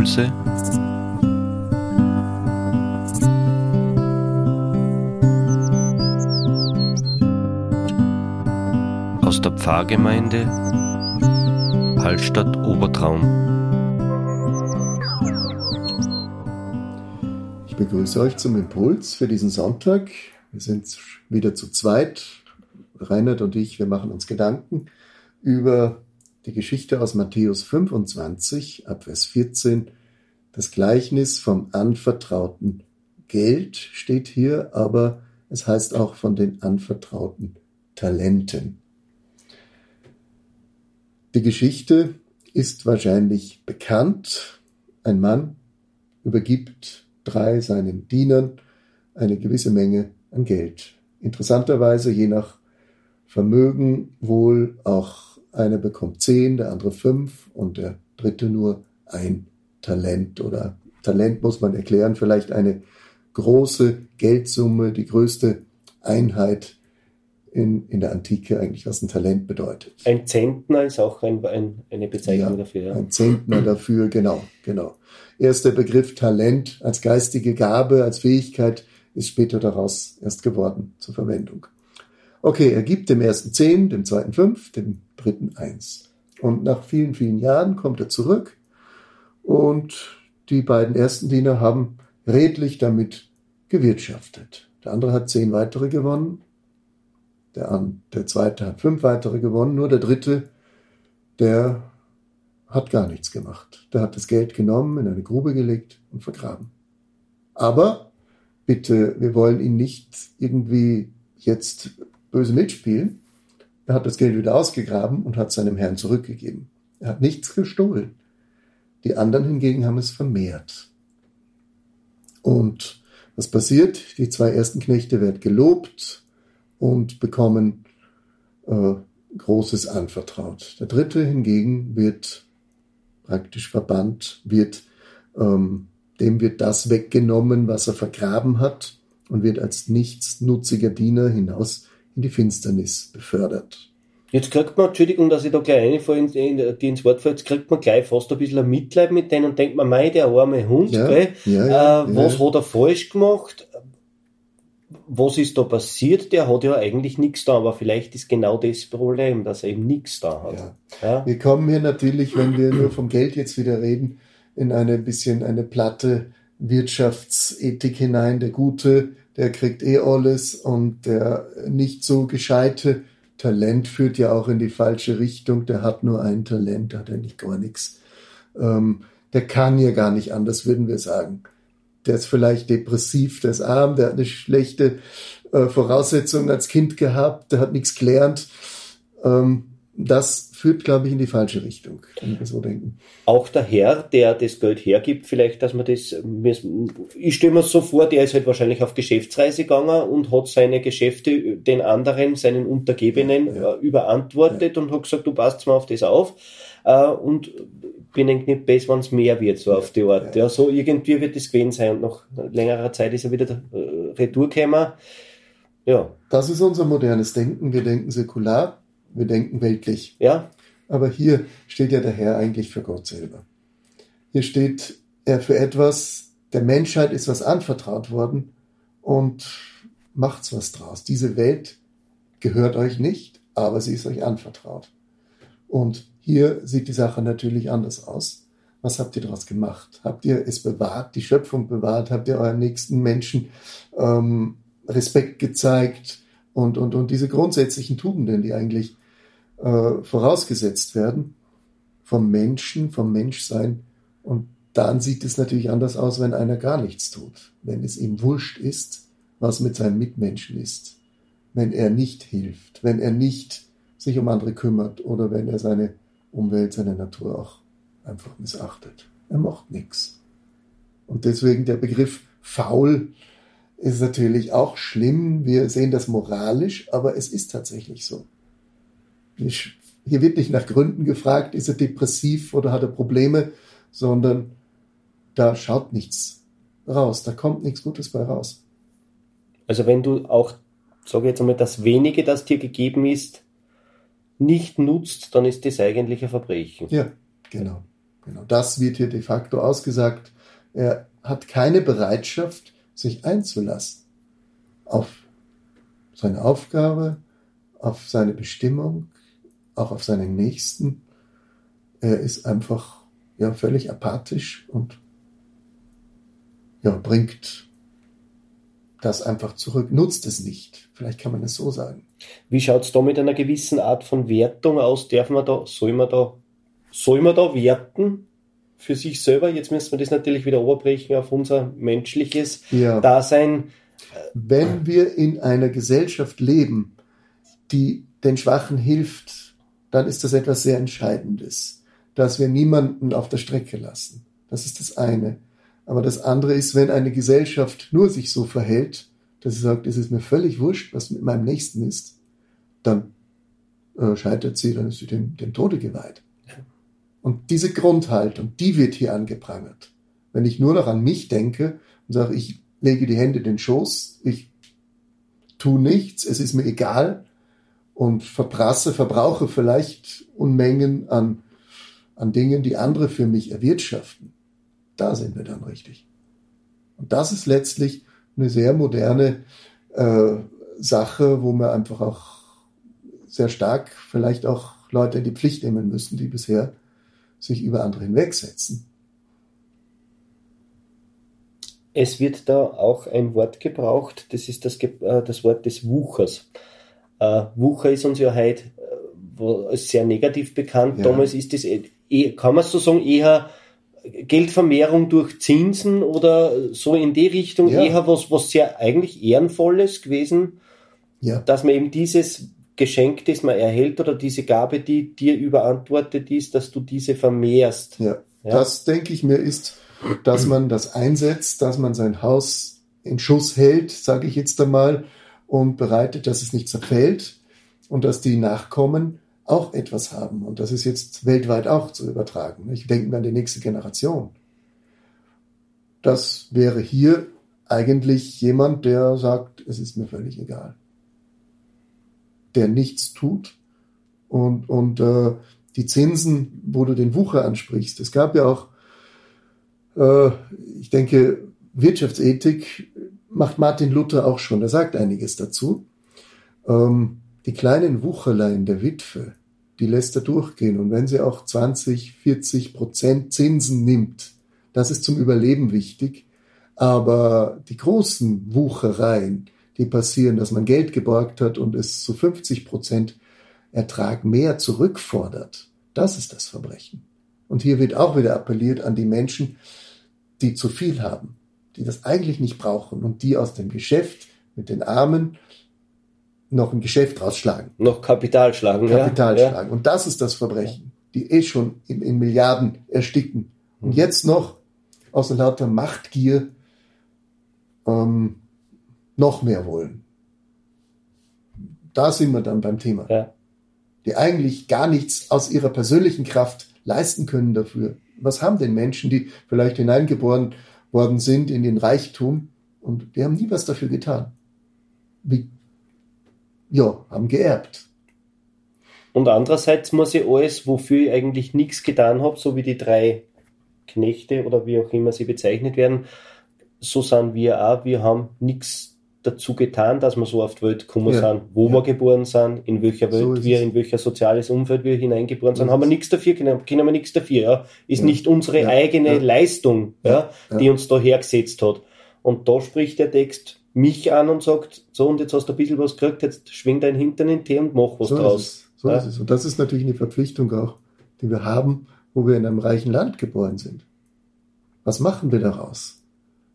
Impulse aus der Pfarrgemeinde Hallstatt Obertraum. Ich begrüße euch zum Impuls für diesen Sonntag. Wir sind wieder zu zweit. Reinhard und ich, wir machen uns Gedanken über die Geschichte aus Matthäus 25, Abvers 14, das Gleichnis vom anvertrauten Geld steht hier, aber es heißt auch von den anvertrauten Talenten. Die Geschichte ist wahrscheinlich bekannt. Ein Mann übergibt drei seinen Dienern eine gewisse Menge an Geld. Interessanterweise je nach Vermögen wohl auch einer bekommt zehn, der andere fünf und der dritte nur ein Talent oder Talent muss man erklären, vielleicht eine große Geldsumme, die größte Einheit in, in der Antike eigentlich, was ein Talent bedeutet. Ein Zentner ist auch ein, ein, eine Bezeichnung ja, dafür. Ja. Ein Zentner dafür, genau, genau. Erst der Begriff Talent als geistige Gabe, als Fähigkeit ist später daraus erst geworden zur Verwendung. Okay, er gibt dem ersten zehn, dem zweiten fünf, dem dritten eins. Und nach vielen, vielen Jahren kommt er zurück und die beiden ersten Diener haben redlich damit gewirtschaftet. Der andere hat zehn weitere gewonnen, der, der zweite hat fünf weitere gewonnen, nur der dritte, der hat gar nichts gemacht. Der hat das Geld genommen, in eine Grube gelegt und vergraben. Aber bitte, wir wollen ihn nicht irgendwie jetzt böse mitspielen. Er hat das Geld wieder ausgegraben und hat seinem Herrn zurückgegeben. Er hat nichts gestohlen. Die anderen hingegen haben es vermehrt. Und was passiert? Die zwei ersten Knechte werden gelobt und bekommen äh, Großes anvertraut. Der dritte hingegen wird praktisch verbannt, wird, ähm, dem wird das weggenommen, was er vergraben hat und wird als nichtsnutziger Diener hinaus in die Finsternis befördert. Jetzt kriegt man, Entschuldigung, dass ich da gleich reinfahre, in, die ins Wort fällt, jetzt kriegt man gleich fast ein bisschen ein Mitleid mit denen und denkt man, mei, der arme Hund, ja, gell? Ja, ja, äh, was hat er falsch gemacht? Was ist da passiert? Der hat ja eigentlich nichts da, aber vielleicht ist genau das Problem, dass er eben nichts da hat. Wir kommen hier natürlich, wenn wir nur vom Geld jetzt wieder reden, in eine bisschen eine platte Wirtschaftsethik hinein. Der Gute der kriegt eh alles und der nicht so gescheite Talent führt ja auch in die falsche Richtung. Der hat nur ein Talent, hat er nicht gar nichts. Ähm, der kann ja gar nicht anders, würden wir sagen. Der ist vielleicht depressiv, der ist arm, der hat eine schlechte äh, Voraussetzung als Kind gehabt, der hat nichts gelernt. Ähm, das führt, glaube ich, in die falsche Richtung, wenn wir so denken. Auch der Herr, der das Geld hergibt, vielleicht, dass man das, ich stelle mir so vor, der ist halt wahrscheinlich auf Geschäftsreise gegangen und hat seine Geschäfte den anderen, seinen Untergebenen ja. Äh, überantwortet ja. und hat gesagt, du passt mal auf das auf äh, und bin nicht besser, wenn es mehr wird, so auf die Art. Ja. ja. so irgendwie wird es gewesen sein und nach längerer Zeit ist er wieder äh, retour gekommen. Ja. Das ist unser modernes Denken. Wir denken säkular wir denken weltlich. Ja. Aber hier steht ja der Herr eigentlich für Gott selber. Hier steht er für etwas, der Menschheit ist was anvertraut worden und macht's was draus. Diese Welt gehört euch nicht, aber sie ist euch anvertraut. Und hier sieht die Sache natürlich anders aus. Was habt ihr daraus gemacht? Habt ihr es bewahrt, die Schöpfung bewahrt? Habt ihr euren nächsten Menschen ähm, Respekt gezeigt? Und, und, und diese grundsätzlichen Tugenden, die eigentlich äh, vorausgesetzt werden vom Menschen, vom Menschsein. Und dann sieht es natürlich anders aus, wenn einer gar nichts tut, wenn es ihm wurscht ist, was mit seinem Mitmenschen ist, wenn er nicht hilft, wenn er nicht sich um andere kümmert oder wenn er seine Umwelt, seine Natur auch einfach missachtet. Er macht nichts. Und deswegen der Begriff faul ist natürlich auch schlimm. Wir sehen das moralisch, aber es ist tatsächlich so. Hier wird nicht nach Gründen gefragt, ist er depressiv oder hat er Probleme, sondern da schaut nichts raus, da kommt nichts Gutes bei raus. Also wenn du auch, sage jetzt einmal, das wenige, das dir gegeben ist, nicht nutzt, dann ist das eigentlich ein Verbrechen. Ja, genau. Genau das wird hier de facto ausgesagt. Er hat keine Bereitschaft, sich einzulassen auf seine Aufgabe, auf seine Bestimmung, auch auf seinen Nächsten. Er ist einfach ja völlig apathisch und ja, bringt das einfach zurück, nutzt es nicht. Vielleicht kann man es so sagen. Wie schaut es da mit einer gewissen Art von Wertung aus? Darf man da, soll man da, soll man da werten für sich selber? Jetzt müssen wir das natürlich wieder oberbrechen auf unser menschliches ja. Dasein. Wenn wir in einer Gesellschaft leben, die den Schwachen hilft, dann ist das etwas sehr Entscheidendes, dass wir niemanden auf der Strecke lassen. Das ist das eine. Aber das andere ist, wenn eine Gesellschaft nur sich so verhält, dass sie sagt, es ist mir völlig wurscht, was mit meinem Nächsten ist, dann äh, scheitert sie, dann ist sie dem, dem Tode geweiht. Und diese Grundhaltung, die wird hier angeprangert. Wenn ich nur noch an mich denke und sage, ich lege die Hände in den Schoß, ich tue nichts, es ist mir egal und verprasse, verbrauche vielleicht Unmengen an, an Dingen, die andere für mich erwirtschaften, da sind wir dann richtig. Und das ist letztlich eine sehr moderne äh, Sache, wo wir einfach auch sehr stark vielleicht auch Leute in die Pflicht nehmen müssen, die bisher sich über andere hinwegsetzen. Es wird da auch ein Wort gebraucht, das ist das, äh, das Wort des Wuchers. Äh, Wucher ist uns ja heute äh, sehr negativ bekannt. Ja. Damals ist das, eh, kann man so sagen, eher Geldvermehrung durch Zinsen oder so in die Richtung ja. eher was, was sehr eigentlich Ehrenvolles gewesen, ja. dass man eben dieses Geschenk, das man erhält oder diese Gabe, die dir überantwortet ist, dass du diese vermehrst. Ja, ja? das denke ich mir ist, dass man das einsetzt, dass man sein Haus in Schuss hält, sage ich jetzt einmal, und bereitet, dass es nicht zerfällt und dass die Nachkommen auch etwas haben. Und das ist jetzt weltweit auch zu übertragen. Ich denke mir an die nächste Generation. Das wäre hier eigentlich jemand, der sagt, es ist mir völlig egal. Der nichts tut und, und äh, die Zinsen, wo du den Wucher ansprichst. Es gab ja auch, äh, ich denke, Wirtschaftsethik macht Martin Luther auch schon. Er sagt einiges dazu. Ähm, die kleinen Wucherlein der Witwe, die lässt er durchgehen. Und wenn sie auch 20, 40 Prozent Zinsen nimmt, das ist zum Überleben wichtig. Aber die großen Wuchereien, die passieren, dass man Geld geborgt hat und es zu 50 Prozent Ertrag mehr zurückfordert, das ist das Verbrechen. Und hier wird auch wieder appelliert an die Menschen, die zu viel haben, die das eigentlich nicht brauchen und die aus dem Geschäft mit den Armen noch ein Geschäft rausschlagen. Noch Kapital schlagen. Kapital ja. schlagen. Und das ist das Verbrechen, die eh schon in, in Milliarden ersticken. Und mhm. jetzt noch aus lauter Machtgier ähm, noch mehr wollen. Da sind wir dann beim Thema. Ja. Die eigentlich gar nichts aus ihrer persönlichen Kraft leisten können dafür. Was haben denn Menschen, die vielleicht hineingeboren worden sind in den Reichtum und die haben nie was dafür getan? Wie ja, haben geerbt. Und andererseits muss ich alles, wofür ich eigentlich nichts getan habe, so wie die drei Knechte oder wie auch immer sie bezeichnet werden, so sind wir auch, wir haben nichts dazu getan, dass wir so auf die Welt gekommen ja, sind, wo ja. wir geboren sind, in welcher Welt so wir, in welcher soziales Umfeld wir hineingeboren sind, so haben wir nichts dafür, können, können wir nichts dafür, ja. Ist ja. nicht unsere eigene Leistung, ja, die uns da hergesetzt hat. Und da spricht der Text mich an und sagt, so und jetzt hast du ein bisschen was gekriegt, jetzt schwing dein Hintern in den Tee und mach was so draus. Ist so ja? ist es. Und das ist natürlich eine Verpflichtung auch, die wir haben, wo wir in einem reichen Land geboren sind. Was machen wir daraus?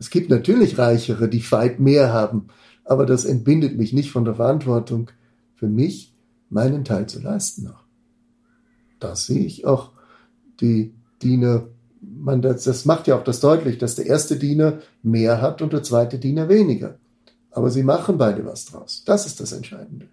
Es gibt natürlich Reichere, die weit mehr haben, aber das entbindet mich nicht von der Verantwortung, für mich meinen Teil zu leisten noch. Da sehe ich auch die Diener man, das, das macht ja auch das deutlich, dass der erste Diener mehr hat und der zweite Diener weniger. Aber sie machen beide was draus. Das ist das Entscheidende.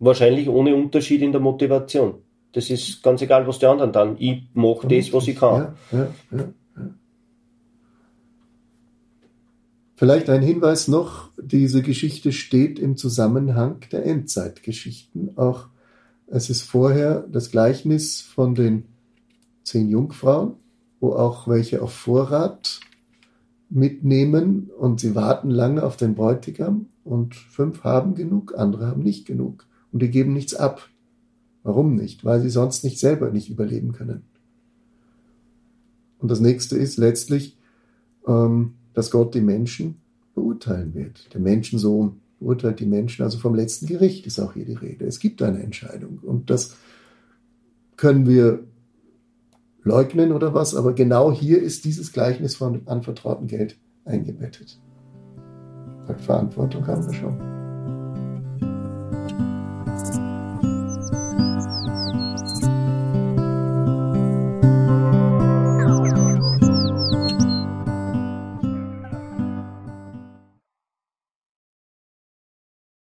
Wahrscheinlich ohne Unterschied in der Motivation. Das ist ganz egal, was die anderen dann. Ich mache das, was ich kann. Ja, ja, ja, Vielleicht ein Hinweis noch, diese Geschichte steht im Zusammenhang der Endzeitgeschichten. Auch es ist vorher das Gleichnis von den zehn Jungfrauen, wo auch welche auf Vorrat mitnehmen und sie warten lange auf den Bräutigam und fünf haben genug, andere haben nicht genug und die geben nichts ab. Warum nicht? Weil sie sonst nicht selber nicht überleben können. Und das nächste ist letztlich, ähm, dass Gott die Menschen beurteilen wird. Der Menschensohn beurteilt die Menschen, also vom letzten Gericht ist auch hier die Rede. Es gibt eine Entscheidung und das können wir leugnen oder was, aber genau hier ist dieses Gleichnis von anvertrauten Geld eingebettet. Verantwortung haben wir schon.